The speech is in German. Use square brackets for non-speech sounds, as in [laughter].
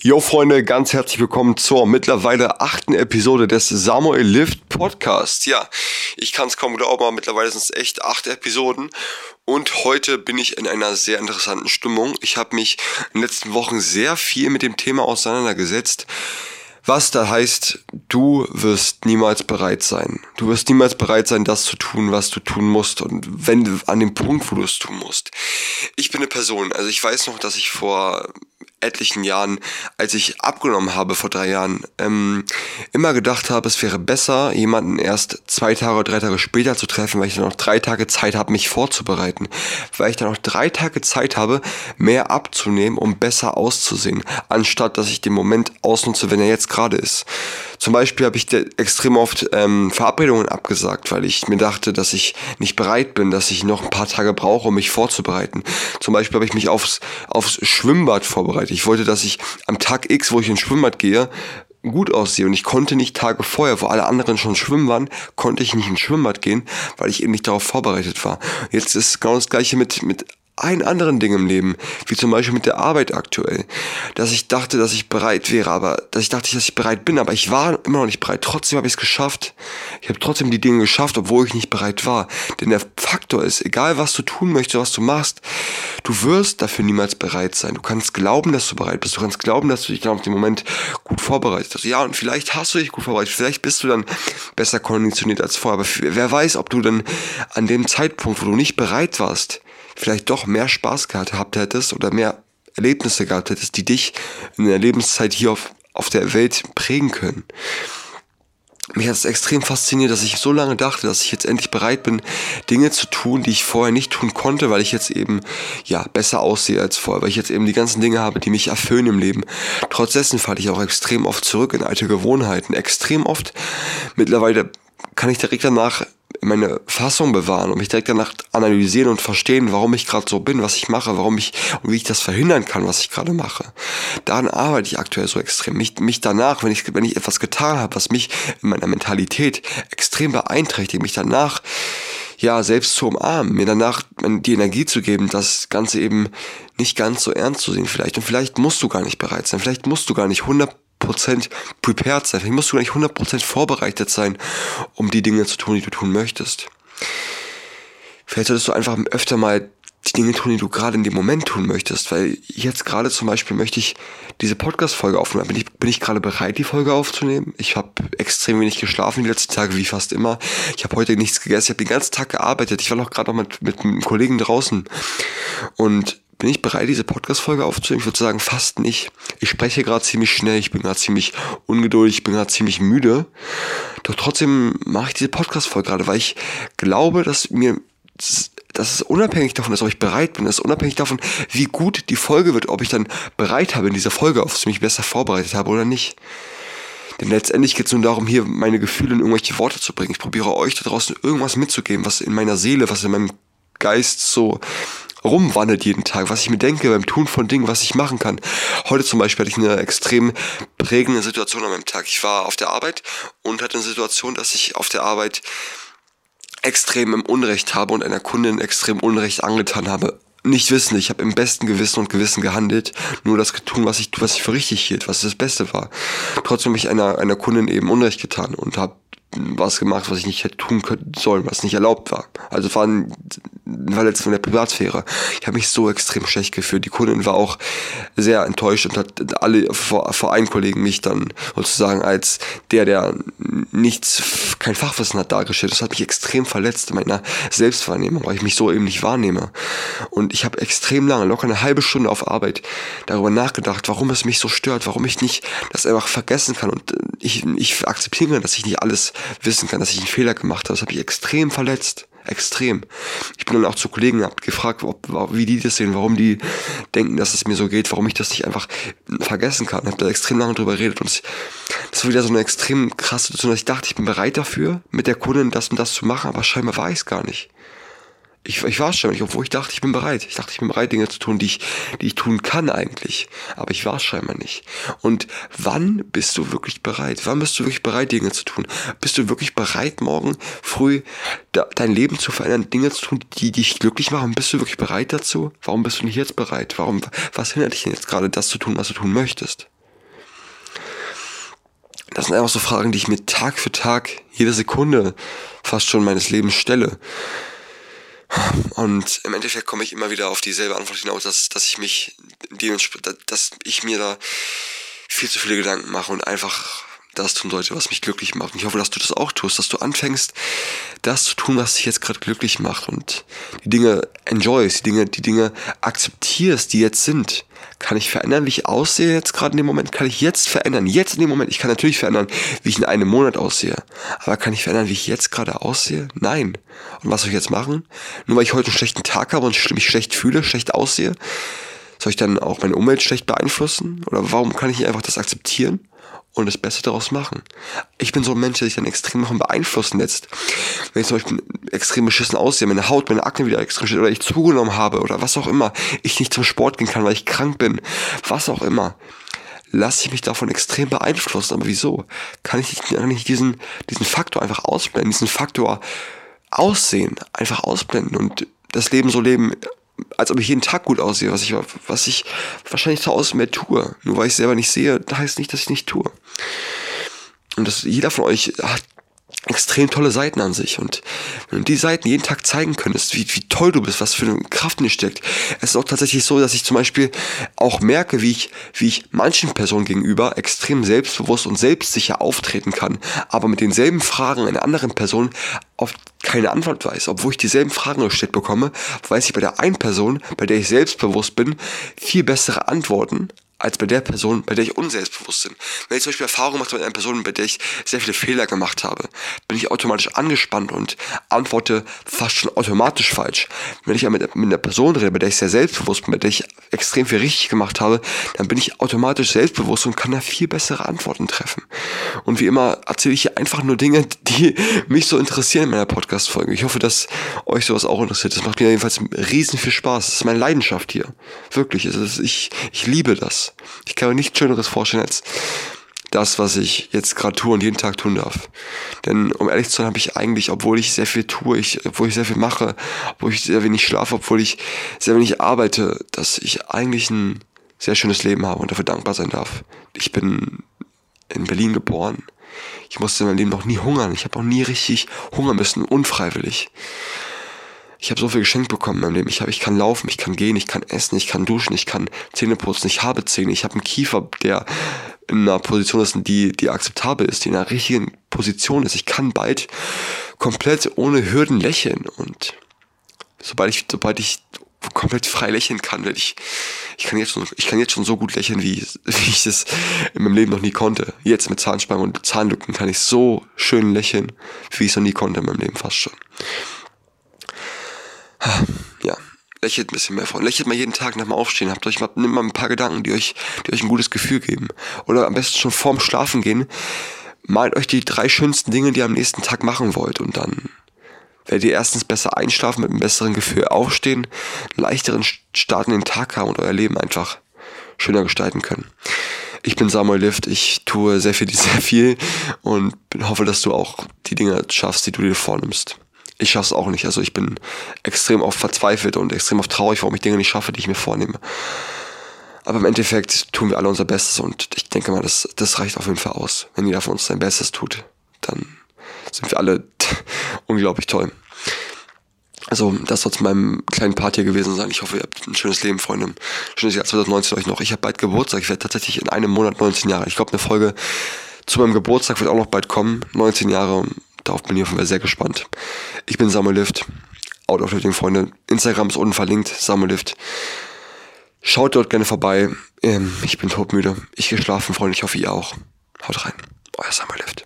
Jo Freunde, ganz herzlich willkommen zur mittlerweile achten Episode des Samuel Lift Podcasts. Ja, ich kann es kaum glauben, aber mittlerweile sind es echt acht Episoden und heute bin ich in einer sehr interessanten Stimmung. Ich habe mich in den letzten Wochen sehr viel mit dem Thema auseinandergesetzt. Was da heißt, du wirst niemals bereit sein. Du wirst niemals bereit sein, das zu tun, was du tun musst. Und wenn du an dem Punkt, wo du es tun musst. Ich bin eine Person, also ich weiß noch, dass ich vor etlichen Jahren, als ich abgenommen habe vor drei Jahren, ähm, immer gedacht habe, es wäre besser, jemanden erst zwei Tage oder drei Tage später zu treffen, weil ich dann noch drei Tage Zeit habe, mich vorzubereiten. Weil ich dann noch drei Tage Zeit habe, mehr abzunehmen, um besser auszusehen, anstatt dass ich den Moment ausnutze, wenn er jetzt gerade ist. Zum Beispiel habe ich extrem oft ähm, Verabredungen abgesagt, weil ich mir dachte, dass ich nicht bereit bin, dass ich noch ein paar Tage brauche, um mich vorzubereiten. Zum Beispiel habe ich mich aufs, aufs Schwimmbad vorbereitet. Ich wollte, dass ich am Tag X, wo ich ins Schwimmbad gehe, gut aussehe und ich konnte nicht Tage vorher, wo alle anderen schon schwimmen waren, konnte ich nicht ins Schwimmbad gehen, weil ich eben nicht darauf vorbereitet war. Jetzt ist genau das gleiche mit, mit ein anderen Ding im Leben, wie zum Beispiel mit der Arbeit aktuell, dass ich dachte, dass ich bereit wäre, aber dass ich dachte, dass ich bereit bin, aber ich war immer noch nicht bereit. Trotzdem habe ich es geschafft. Ich habe trotzdem die Dinge geschafft, obwohl ich nicht bereit war. Denn der Faktor ist, egal was du tun möchtest, was du machst, du wirst dafür niemals bereit sein. Du kannst glauben, dass du bereit bist. Du kannst glauben, dass du dich dann auf den Moment gut vorbereitet hast. Ja, und vielleicht hast du dich gut vorbereitet. Vielleicht bist du dann besser konditioniert als vorher. Aber wer weiß, ob du dann an dem Zeitpunkt, wo du nicht bereit warst, vielleicht doch mehr Spaß gehabt hättest oder mehr Erlebnisse gehabt hättest, die dich in der Lebenszeit hier auf, auf der Welt prägen können. Mich hat es extrem fasziniert, dass ich so lange dachte, dass ich jetzt endlich bereit bin, Dinge zu tun, die ich vorher nicht tun konnte, weil ich jetzt eben, ja, besser aussehe als vorher, weil ich jetzt eben die ganzen Dinge habe, die mich erfüllen im Leben. Trotz dessen falle ich auch extrem oft zurück in alte Gewohnheiten. Extrem oft. Mittlerweile kann ich direkt danach meine Fassung bewahren und mich direkt danach analysieren und verstehen, warum ich gerade so bin, was ich mache, warum ich und wie ich das verhindern kann, was ich gerade mache. Daran arbeite ich aktuell so extrem. Mich, mich danach, wenn ich, wenn ich etwas getan habe, was mich in meiner Mentalität extrem beeinträchtigt, mich danach ja, selbst zu umarmen, mir danach die Energie zu geben, das Ganze eben nicht ganz so ernst zu sehen vielleicht. Und vielleicht musst du gar nicht bereit sein, vielleicht musst du gar nicht 100 100% prepared sein. Vielleicht musst du gar nicht 100% vorbereitet sein, um die Dinge zu tun, die du tun möchtest. Vielleicht solltest du einfach öfter mal die Dinge tun, die du gerade in dem Moment tun möchtest. Weil jetzt gerade zum Beispiel möchte ich diese Podcast-Folge aufnehmen. Bin ich, bin ich gerade bereit, die Folge aufzunehmen? Ich habe extrem wenig geschlafen die letzten Tage, wie fast immer. Ich habe heute nichts gegessen. Ich habe den ganzen Tag gearbeitet. Ich war noch gerade noch mit, mit einem Kollegen draußen. Und bin ich bereit, diese Podcast-Folge aufzunehmen? Ich würde sagen, fast nicht. Ich spreche gerade ziemlich schnell, ich bin gerade ziemlich ungeduldig, ich bin gerade ziemlich müde. Doch trotzdem mache ich diese Podcast-Folge gerade, weil ich glaube, dass mir, dass es unabhängig davon ist, ob ich bereit bin, dass unabhängig davon, wie gut die Folge wird, ob ich dann bereit habe, in dieser Folge aufzunehmen, mich besser vorbereitet habe oder nicht. Denn letztendlich geht es nur darum, hier meine Gefühle in irgendwelche Worte zu bringen. Ich probiere euch da draußen irgendwas mitzugeben, was in meiner Seele, was in meinem Geist so rumwandelt jeden Tag, was ich mir denke beim Tun von Dingen, was ich machen kann. Heute zum Beispiel hatte ich eine extrem prägende Situation an meinem Tag. Ich war auf der Arbeit und hatte eine Situation, dass ich auf der Arbeit extrem im Unrecht habe und einer Kundin extrem Unrecht angetan habe. Nicht wissen, ich habe im besten Gewissen und Gewissen gehandelt, nur das getan, was ich, was ich für richtig hielt, was das Beste war. Trotzdem habe ich einer, einer Kundin eben Unrecht getan und habe was gemacht, was ich nicht hätte tun können sollen, was nicht erlaubt war. Also war ein, ein Verletzung der Privatsphäre. Ich habe mich so extrem schlecht gefühlt. Die Kundin war auch sehr enttäuscht und hat alle vor, einen Kollegen mich dann sozusagen als der, der nichts, kein Fachwissen hat dargestellt. Das hat mich extrem verletzt in meiner Selbstwahrnehmung, weil ich mich so eben nicht wahrnehme. Und ich habe extrem lange, locker eine halbe Stunde auf Arbeit darüber nachgedacht, warum es mich so stört, warum ich nicht das einfach vergessen kann und ich, ich akzeptiere, dass ich nicht alles wissen kann, dass ich einen Fehler gemacht habe. Das habe ich extrem verletzt. Extrem. Ich bin dann auch zu Kollegen gefragt, ob, wie die das sehen, warum die denken, dass es mir so geht, warum ich das nicht einfach vergessen kann. Ich habe da extrem lange drüber geredet und das war wieder so eine extrem krasse Situation, dass ich dachte, ich bin bereit dafür, mit der Kundin das und das zu machen, aber scheinbar war ich es gar nicht ich, ich war schon nicht, obwohl ich dachte, ich bin bereit. Ich dachte, ich bin bereit, Dinge zu tun, die ich, die ich tun kann eigentlich. Aber ich war scheinbar nicht. Und wann bist du wirklich bereit? Wann bist du wirklich bereit, Dinge zu tun? Bist du wirklich bereit, morgen früh da, dein Leben zu verändern, Dinge zu tun, die dich glücklich machen? Bist du wirklich bereit dazu? Warum bist du nicht jetzt bereit? Warum, was hindert dich denn jetzt gerade, das zu tun, was du tun möchtest? Das sind einfach so Fragen, die ich mir Tag für Tag, jede Sekunde fast schon meines Lebens stelle. Und im Endeffekt komme ich immer wieder auf dieselbe Antwort hinaus, dass, dass ich mich dass ich mir da viel zu viele Gedanken mache und einfach das tun sollte, was mich glücklich macht. Und ich hoffe, dass du das auch tust, dass du anfängst, das zu tun, was dich jetzt gerade glücklich macht und die Dinge enjoyst, die Dinge, die Dinge akzeptierst, die jetzt sind. Kann ich verändern, wie ich aussehe jetzt gerade in dem Moment? Kann ich jetzt verändern? Jetzt in dem Moment? Ich kann natürlich verändern, wie ich in einem Monat aussehe. Aber kann ich verändern, wie ich jetzt gerade aussehe? Nein. Und was soll ich jetzt machen? Nur weil ich heute einen schlechten Tag habe und mich schlecht fühle, schlecht aussehe? Soll ich dann auch meine Umwelt schlecht beeinflussen? Oder warum kann ich nicht einfach das akzeptieren? Und das Beste daraus machen. Ich bin so ein Mensch, der sich dann extrem davon beeinflussen lässt. Wenn ich zum Beispiel extrem beschissen aussehe, meine Haut, meine Akne wieder extrem beschissen oder ich zugenommen habe oder was auch immer, ich nicht zum Sport gehen kann, weil ich krank bin, was auch immer, lasse ich mich davon extrem beeinflussen. Aber wieso? Kann ich nicht, kann ich diesen, diesen Faktor einfach ausblenden, diesen Faktor Aussehen einfach ausblenden und das Leben so leben, als ob ich jeden Tag gut aussehe, was ich, was ich wahrscheinlich Hause mehr tue. Nur weil ich selber nicht sehe, heißt nicht, dass ich nicht tue. Und das, jeder von euch hat extrem tolle Seiten an sich. Und wenn du die Seiten jeden Tag zeigen könntest, wie, wie toll du bist, was für eine Kraft in dir steckt. Es ist auch tatsächlich so, dass ich zum Beispiel auch merke, wie ich, wie ich manchen Personen gegenüber extrem selbstbewusst und selbstsicher auftreten kann, aber mit denselben Fragen einer anderen Person oft keine Antwort weiß. Obwohl ich dieselben Fragen gestellt bekomme, weiß ich bei der einen Person, bei der ich selbstbewusst bin, viel bessere Antworten als bei der Person, bei der ich unselbstbewusst bin. Wenn ich zum Beispiel Erfahrung mache mit einer Person, bei der ich sehr viele Fehler gemacht habe, bin ich automatisch angespannt und antworte fast schon automatisch falsch. Wenn ich aber mit, mit einer Person rede, bei der ich sehr selbstbewusst bin, bei der ich extrem viel richtig gemacht habe, dann bin ich automatisch selbstbewusst und kann da viel bessere Antworten treffen. Und wie immer erzähle ich hier einfach nur Dinge, die mich so interessieren in meiner Podcast-Folge. Ich hoffe, dass euch sowas auch interessiert. Das macht mir jedenfalls riesen viel Spaß. Das ist meine Leidenschaft hier. Wirklich. Also ich, ich liebe das. Ich kann mir nichts Schöneres vorstellen als das, was ich jetzt gerade tue und jeden Tag tun darf. Denn um ehrlich zu sein, habe ich eigentlich, obwohl ich sehr viel tue, ich, obwohl ich sehr viel mache, obwohl ich sehr wenig schlafe, obwohl ich sehr wenig arbeite, dass ich eigentlich ein sehr schönes Leben habe und dafür dankbar sein darf. Ich bin in Berlin geboren. Ich musste in meinem Leben noch nie hungern. Ich habe auch nie richtig hungern müssen, unfreiwillig ich habe so viel geschenkt bekommen in meinem Leben. Ich, hab, ich kann laufen, ich kann gehen, ich kann essen, ich kann duschen, ich kann Zähne putzen, ich habe Zähne, ich habe einen Kiefer, der in einer Position ist, die, die akzeptabel ist, die in einer richtigen Position ist. Ich kann bald komplett ohne Hürden lächeln und sobald ich, sobald ich komplett frei lächeln kann, werde ich, ich kann jetzt schon, ich kann jetzt schon so gut lächeln, wie, wie ich es in meinem Leben noch nie konnte. Jetzt mit Zahnspangen und Zahnlücken kann ich so schön lächeln, wie ich es noch nie konnte in meinem Leben fast schon ja, lächelt ein bisschen mehr vor. Lächelt mal jeden Tag nach dem Aufstehen. Habt euch mal, nimmt mal ein paar Gedanken, die euch, die euch ein gutes Gefühl geben. Oder am besten schon vorm Schlafen gehen. Malt euch die drei schönsten Dinge, die ihr am nächsten Tag machen wollt. Und dann werdet ihr erstens besser einschlafen, mit einem besseren Gefühl aufstehen, einen leichteren Start in den Tag haben und euer Leben einfach schöner gestalten können. Ich bin Samuel Lift, ich tue sehr viel, [laughs] sehr viel und hoffe, dass du auch die Dinge schaffst, die du dir vornimmst ich schaffe es auch nicht. Also ich bin extrem oft verzweifelt und extrem oft traurig, warum ich Dinge nicht schaffe, die ich mir vornehme. Aber im Endeffekt tun wir alle unser Bestes und ich denke mal, das, das reicht auf jeden Fall aus. Wenn jeder von uns sein Bestes tut, dann sind wir alle [laughs] unglaublich toll. Also, das soll zu meinem kleinen Part hier gewesen sein. Ich hoffe, ihr habt ein schönes Leben, Freunde. Schönes Jahr 2019 euch noch. Ich habe bald Geburtstag. Ich werde tatsächlich in einem Monat 19 Jahre. Ich glaube, eine Folge zu meinem Geburtstag wird auch noch bald kommen. 19 Jahre. Darauf bin ich auf jeden Fall sehr gespannt. Ich bin Samuel Lift, Out of Lifting Freunde. Instagram ist unten verlinkt, Samuel Lift. Schaut dort gerne vorbei. Ähm, ich bin todmüde. Ich gehe schlafen, Freunde. Ich hoffe, ihr auch. Haut rein. Euer Samuel Lift.